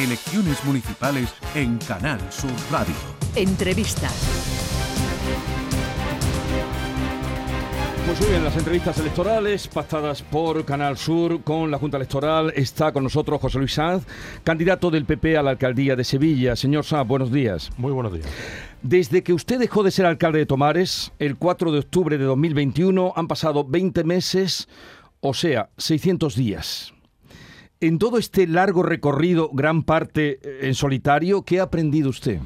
Elecciones municipales en Canal Sur Radio. Entrevistas. Pues muy bien, las entrevistas electorales pactadas por Canal Sur con la Junta Electoral. Está con nosotros José Luis Sanz, candidato del PP a la alcaldía de Sevilla. Señor Sanz, buenos días. Muy buenos días. Desde que usted dejó de ser alcalde de Tomares, el 4 de octubre de 2021, han pasado 20 meses, o sea, 600 días. En todo este largo recorrido, gran parte eh, en solitario, ¿qué ha aprendido usted?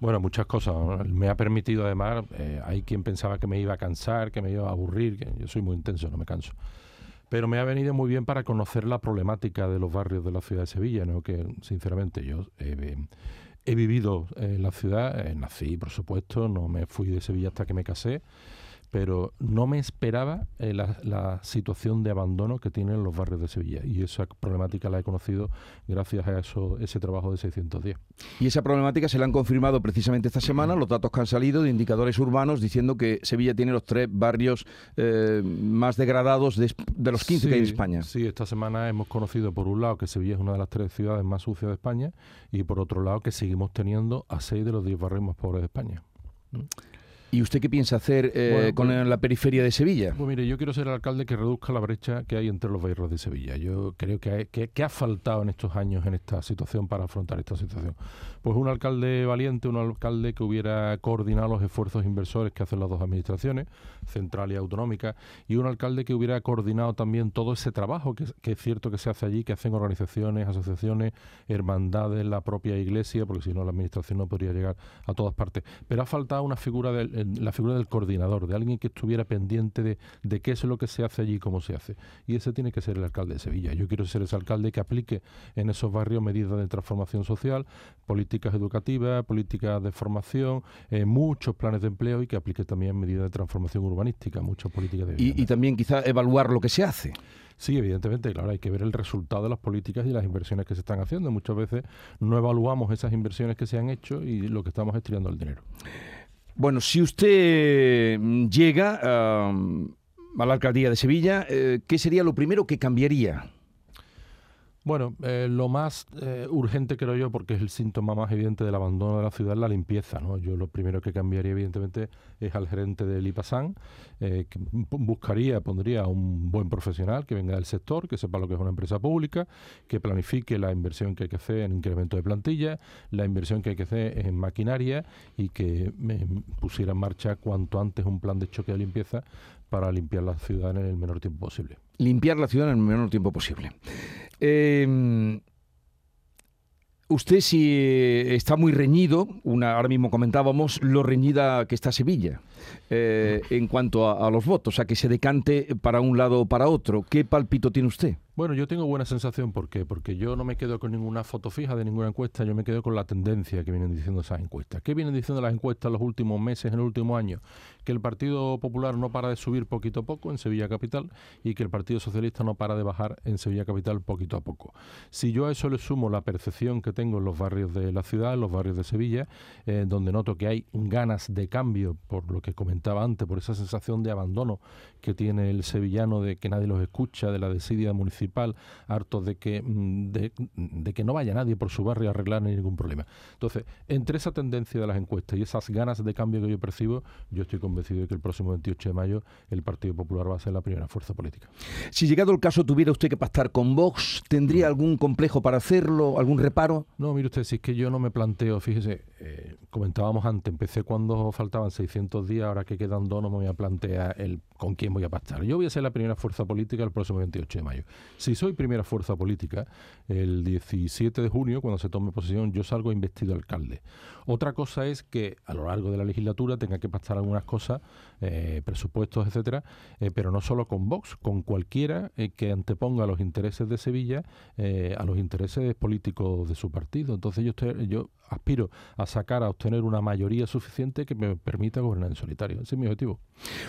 Bueno, muchas cosas. Me ha permitido además, eh, hay quien pensaba que me iba a cansar, que me iba a aburrir, que yo soy muy intenso, no me canso. Pero me ha venido muy bien para conocer la problemática de los barrios de la ciudad de Sevilla, ¿no? que sinceramente yo he vivido en la ciudad, eh, nací por supuesto, no me fui de Sevilla hasta que me casé, pero no me esperaba eh, la, situación de abandono que tienen los barrios de Sevilla y esa problemática la he conocido gracias a eso, ese trabajo de 610. Y esa problemática se la han confirmado precisamente esta semana los datos que han salido de indicadores urbanos diciendo que Sevilla tiene los tres barrios eh, más degradados de, los 15 que hay en España. Sí, esta semana hemos conocido por un lado que Sevilla es una de las tres ciudades más sucias de España y por otro lado que seguimos teniendo a seis de los diez barrios más pobres de España. ¿Mm? ¿Y usted qué piensa hacer eh, con pues la periferia de Sevilla? Pues mire, yo quiero ser el alcalde que reduzca la brecha que hay entre los barrios de Sevilla. Yo creo que, que, ha faltado en estos años en esta situación para afrontar esta situación. Pues un alcalde valiente, un alcalde que hubiera coordinado los esfuerzos inversores que hacen las dos administraciones, central y autonómica, y un alcalde que hubiera coordinado también todo ese trabajo que, que es cierto que se hace allí, que hacen organizaciones, asociaciones, hermandades, la propia iglesia, porque si no la administración no podría llegar a todas partes. Pero ha faltado una figura del la figura del coordinador, de alguien que estuviera pendiente de, de qué es lo que se hace allí y cómo se hace. Y ese tiene que ser el alcalde de Sevilla. Yo quiero ser ese alcalde que aplique en esos barrios medidas de transformación social, políticas educativas, políticas de formación, eh, muchos planes de empleo y que aplique también medidas de transformación urbanística, muchas políticas de y, y también quizá evaluar lo que se hace. Sí, evidentemente, claro, hay que ver el resultado de las políticas y las inversiones que se están haciendo. Muchas veces no evaluamos esas inversiones que se han hecho y lo que estamos es tirando el dinero. Bueno, si usted mm, llega a la alcaldía de Sevilla, eh, ¿qué sería lo primero que cambiaría? Bueno, eh, lo más eh, urgente creo yo, porque es el síntoma más evidente del abandono de la ciudad, la limpieza. ¿no? Yo lo primero que cambiaría, evidentemente, es al gerente del IPASAN, eh, que buscaría, pondría a un buen profesional que venga del sector, que sepa lo que es una empresa pública, que planifique la inversión que hay que hacer en incremento de plantilla, la inversión que hay que hacer en maquinaria y que me pusiera en marcha cuanto antes un plan de choque de limpieza para limpiar la ciudad en el menor tiempo posible. Limpiar la ciudad en el menor tiempo posible. Eh, usted si está muy reñido, una, ahora mismo comentábamos lo reñida que está Sevilla eh, en cuanto a, a, los votos, a que se decante para un lado o para otro. ¿Qué palpito tiene usted? Bueno, yo tengo buena sensación, ¿por qué? Porque yo no me quedo con ninguna foto fija de ninguna encuesta, yo me quedo con la tendencia que vienen diciendo esas encuestas. ¿Qué vienen diciendo las encuestas los últimos meses, en el último año? Que el Partido Popular no para de subir poquito a poco en Sevilla Capital y que el Partido Socialista no para de bajar en Sevilla Capital poquito a poco. Si yo a eso le sumo la percepción que tengo en los barrios de la ciudad, en los barrios de Sevilla, eh, donde noto que hay ganas de cambio, por lo que comentaba antes, por esa sensación de abandono que tiene el sevillano de que nadie los escucha, de la desidia municipal, hartos de que, mm, de, que no vaya nadie por su barrio a arreglar ningún problema. Entonces, entre esa tendencia de las encuestas y esas ganas de cambio que yo percibo, yo estoy convencido de que el próximo 28 de mayo el Partido Popular va a ser la primera fuerza política. Si llegado el caso tuviera usted que pactar con Vox, ¿tendría algún complejo para hacerlo, algún reparo? No, mire usted, si es que yo no me planteo, fíjese, eh, comentábamos antes, empecé cuando faltaban 600 días, ahora que quedan dos no me voy a plantear el con quién voy a pactar. Yo voy a ser la primera fuerza política el próximo 28 de mayo. Si soy primera fuerza política, el 17 de junio, cuando se tome posesión, yo salgo investido alcalde. Otra cosa es que a lo largo de la legislatura tenga que pactar algunas cosas, eh, presupuestos, etcétera, eh, pero no solo con Vox, con cualquiera eh, que anteponga los intereses de Sevilla a los intereses políticos de su partido. Entonces yo, estoy, yo aspiro a sacar, a obtener una mayoría suficiente que me permita gobernar en solitario. Ese es mi objetivo.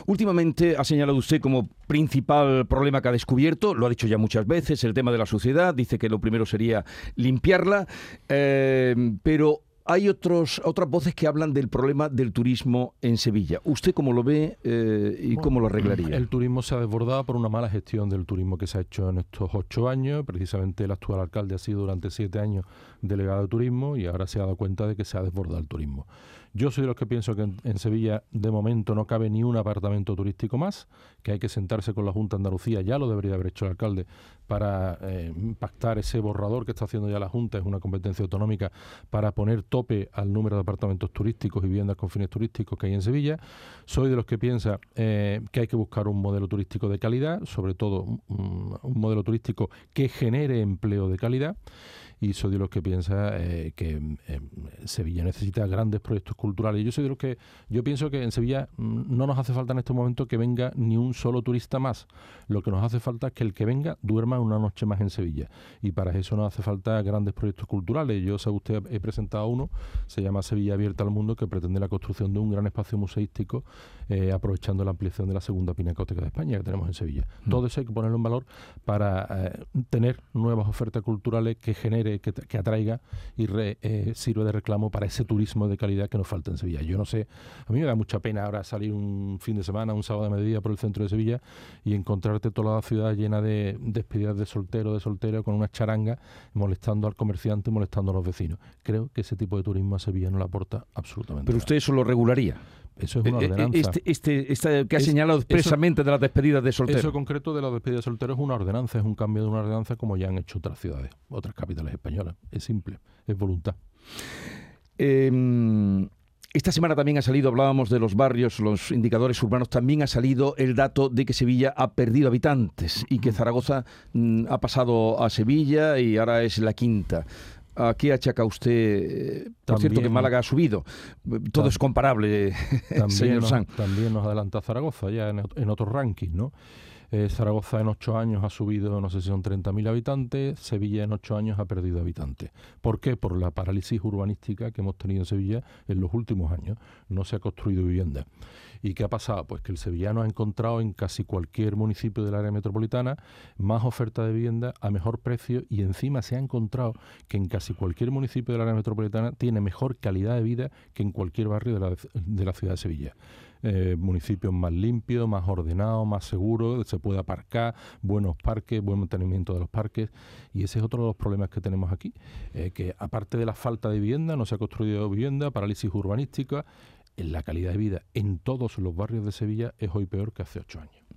Últimamente ha señalado usted como principal problema que ha descubierto, lo ha dicho ya muchas veces, el tema de la sociedad, dice que lo primero sería limpiarla, eh, pero hay otros, otras voces que hablan del problema del turismo en Sevilla. ¿Usted cómo lo ve eh, y Bueno, cómo lo arreglaría? El turismo se ha desbordado por una mala gestión del turismo que se ha hecho en estos ocho años. Precisamente el actual alcalde ha sido durante siete años delegado de turismo y ahora se ha dado cuenta de que se ha desbordado el turismo. Yo soy de los que pienso que en, Sevilla de momento no cabe ni un apartamento turístico más, que hay que sentarse con la Junta de Andalucía, ya lo debería haber hecho el alcalde, para eh, pactar ese borrador que está haciendo ya la Junta, es una competencia autonómica, para poner tope al número de apartamentos turísticos y viviendas con fines turísticos que hay en Sevilla. Soy de los que piensa eh, que hay que buscar un modelo turístico de calidad, sobre todo un, un modelo turístico que genere empleo de calidad y soy de los que piensa eh, que eh, Sevilla necesita grandes proyectos culturales. Yo soy de los que yo pienso que en Sevilla mm, no nos hace falta en este momento que venga ni un solo turista más. Lo que nos hace falta es que el que venga duerma una noche más en Sevilla y para eso nos hace falta grandes proyectos culturales. Yo, sabe usted, he presentado uno, se llama Sevilla Abierta al Mundo, que pretende la construcción de un gran espacio museístico eh, aprovechando la ampliación de la segunda pinacoteca de España que tenemos en Sevilla. Mm. Todo eso hay que ponerlo en valor para eh, tener nuevas ofertas culturales que genere, que, que atraiga y re- eh, sirva de reclamo para ese turismo de calidad que nos falta en Sevilla. Yo no sé, a mí me da mucha pena ahora salir un fin de semana, un sábado de mediodía por el centro de Sevilla y encontrarte toda la ciudad llena de despedidas de soltero, de soltero, con una charanga, molestando al comerciante, molestando a los vecinos. Creo que ese tipo de turismo a Sevilla no le aporta absolutamente Pero nada. usted eso lo regularía. Eso es una Eh, eh, ordenanza. Este, este, esta que ha Es- señalado eso- expresamente de las despedidas de solteros. Eso concreto de la despedida de solteros es una ordenanza, es un cambio de una ordenanza como ya han hecho otras ciudades, otras capitales españolas. Es simple, es voluntad. Eh, esta semana también ha salido, hablábamos de los barrios, los indicadores urbanos, también ha salido el dato de que Sevilla ha perdido habitantes y que Zaragoza mm, ha pasado a Sevilla y ahora es la quinta. ¿A qué achaca usted? eh, Por cierto, que Málaga ha subido. Todo es comparable, También, señor nos, San. también nos adelanta Zaragoza ya en, en otros rankings, ¿no? Eh, Zaragoza en ocho años ha subido, no sé si son 30.000 habitantes, Sevilla en ocho años ha perdido habitantes. ¿Por qué? Por la parálisis urbanística que hemos tenido en Sevilla en los últimos años. No se ha construido vivienda. ¿Y qué ha pasado? Pues que el sevillano ha encontrado en casi cualquier municipio del área metropolitana más oferta de vivienda a mejor precio y encima se ha encontrado que en casi cualquier municipio del área metropolitana tiene mejor calidad de vida que en cualquier barrio de la, de la ciudad de Sevilla. Eh, municipios más limpios, más ordenados, más seguros, se puede aparcar, buenos parques, buen mantenimiento de los parques. Y ese es otro de los problemas que tenemos aquí, eh, que aparte de la falta de vivienda, no se ha construido vivienda, parálisis urbanística, la calidad de vida en todos los barrios de Sevilla es hoy peor que hace ocho años.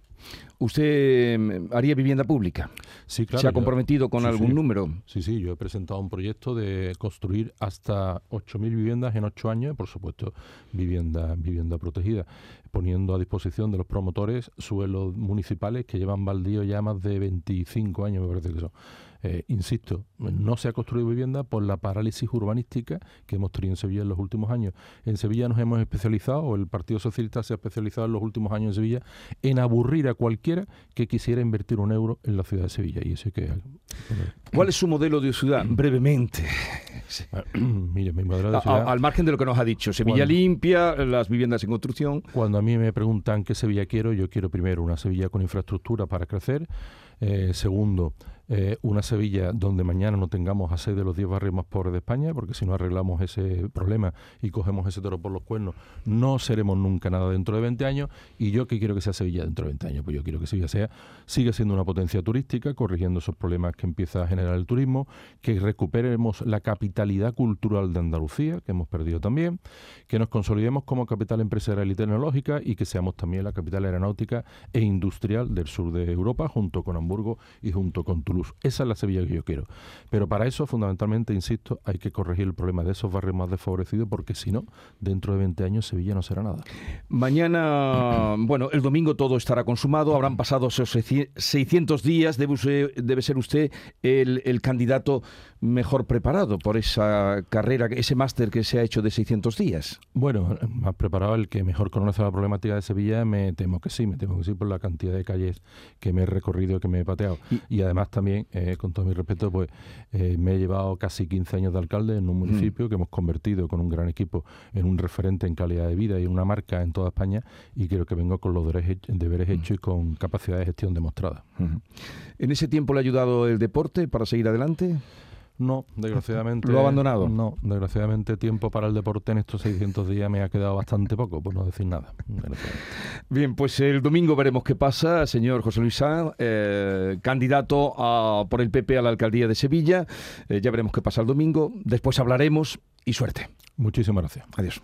¿Usted mm, haría vivienda pública? Sí, claro. ¿Se ha comprometido con sí, algún sí. número? Sí, sí, yo he presentado un proyecto de construir hasta 8.000 viviendas en 8 años, por supuesto vivienda, vivienda protegida, poniendo a disposición de los promotores suelos municipales que llevan baldío ya más de 25 años, me parece que son. Eh, insisto, no se ha construido vivienda por la parálisis urbanística que hemos tenido en Sevilla en los últimos años. En Sevilla nos hemos especializado, o el Partido Socialista se ha especializado en los últimos años en Sevilla, en aburrir a cualquiera que quisiera invertir un euro en la ciudad de Sevilla. Y eso hay que... ¿Cuál es su modelo de ciudad? Brevemente. Mire, mi modelo de A- a- ciudad, al margen de lo que nos ha dicho. Sevilla Cuando- limpia, las viviendas en construcción. cuando a mí me preguntan qué Sevilla quiero, yo quiero primero una Sevilla con infraestructura para crecer, eh, segundo, eh, una Sevilla donde mañana no tengamos a seis de los 10 barrios más pobres de España, porque si no arreglamos ese problema y cogemos ese toro por los cuernos, no seremos nunca nada dentro de 20 años. Y yo que quiero que sea Sevilla dentro de 20 años, pues yo quiero que Sevilla sea, siga siendo una potencia turística, corrigiendo esos problemas que empieza a generar el turismo, que recuperemos la capitalidad cultural de Andalucía, que hemos perdido también, que nos consolidemos como capital empresarial y tecnológica y que seamos también la capital aeronáutica e industrial del sur de Europa, junto con Hamburgo y junto con Toulouse. Esa es la Sevilla que yo quiero. Pero para eso, fundamentalmente, insisto, hay que corregir el problema de esos barrios más desfavorecidos, porque si no, dentro de 20 años Sevilla no será nada. Mañana, bueno, el domingo todo estará consumado, habrán pasado esos 600 días, debe, usted- debe ser usted el, el candidato mejor preparado por esa carrera, ese máster que se ha hecho de 600 días. Bueno, más preparado el que mejor conoce la problemática de Sevilla, me temo que sí, me temo que sí por la cantidad de calles que me he recorrido, que me he pateado. Y, además también, eh, con todo mi respeto, pues eh, me he llevado casi 15 años de alcalde en un municipio que hemos convertido con un gran equipo en un referente en calidad de vida y en una marca en toda España y creo que vengo con los deberes, deberes hechos y con capacidad de gestión demostrada. ¿En ese tiempo le ha ayudado el deporte para seguir adelante? No, desgraciadamente. ¿Lo ha abandonado? No, desgraciadamente tiempo para el deporte en estos 600 días me ha quedado bastante poco, por no decir nada. Bien, pues el domingo veremos qué pasa, señor José Luis Sanz, eh, candidato a, por el PP a la alcaldía de Sevilla. Eh, ya veremos qué pasa el domingo. Después hablaremos y suerte. Muchísimas gracias. Adiós.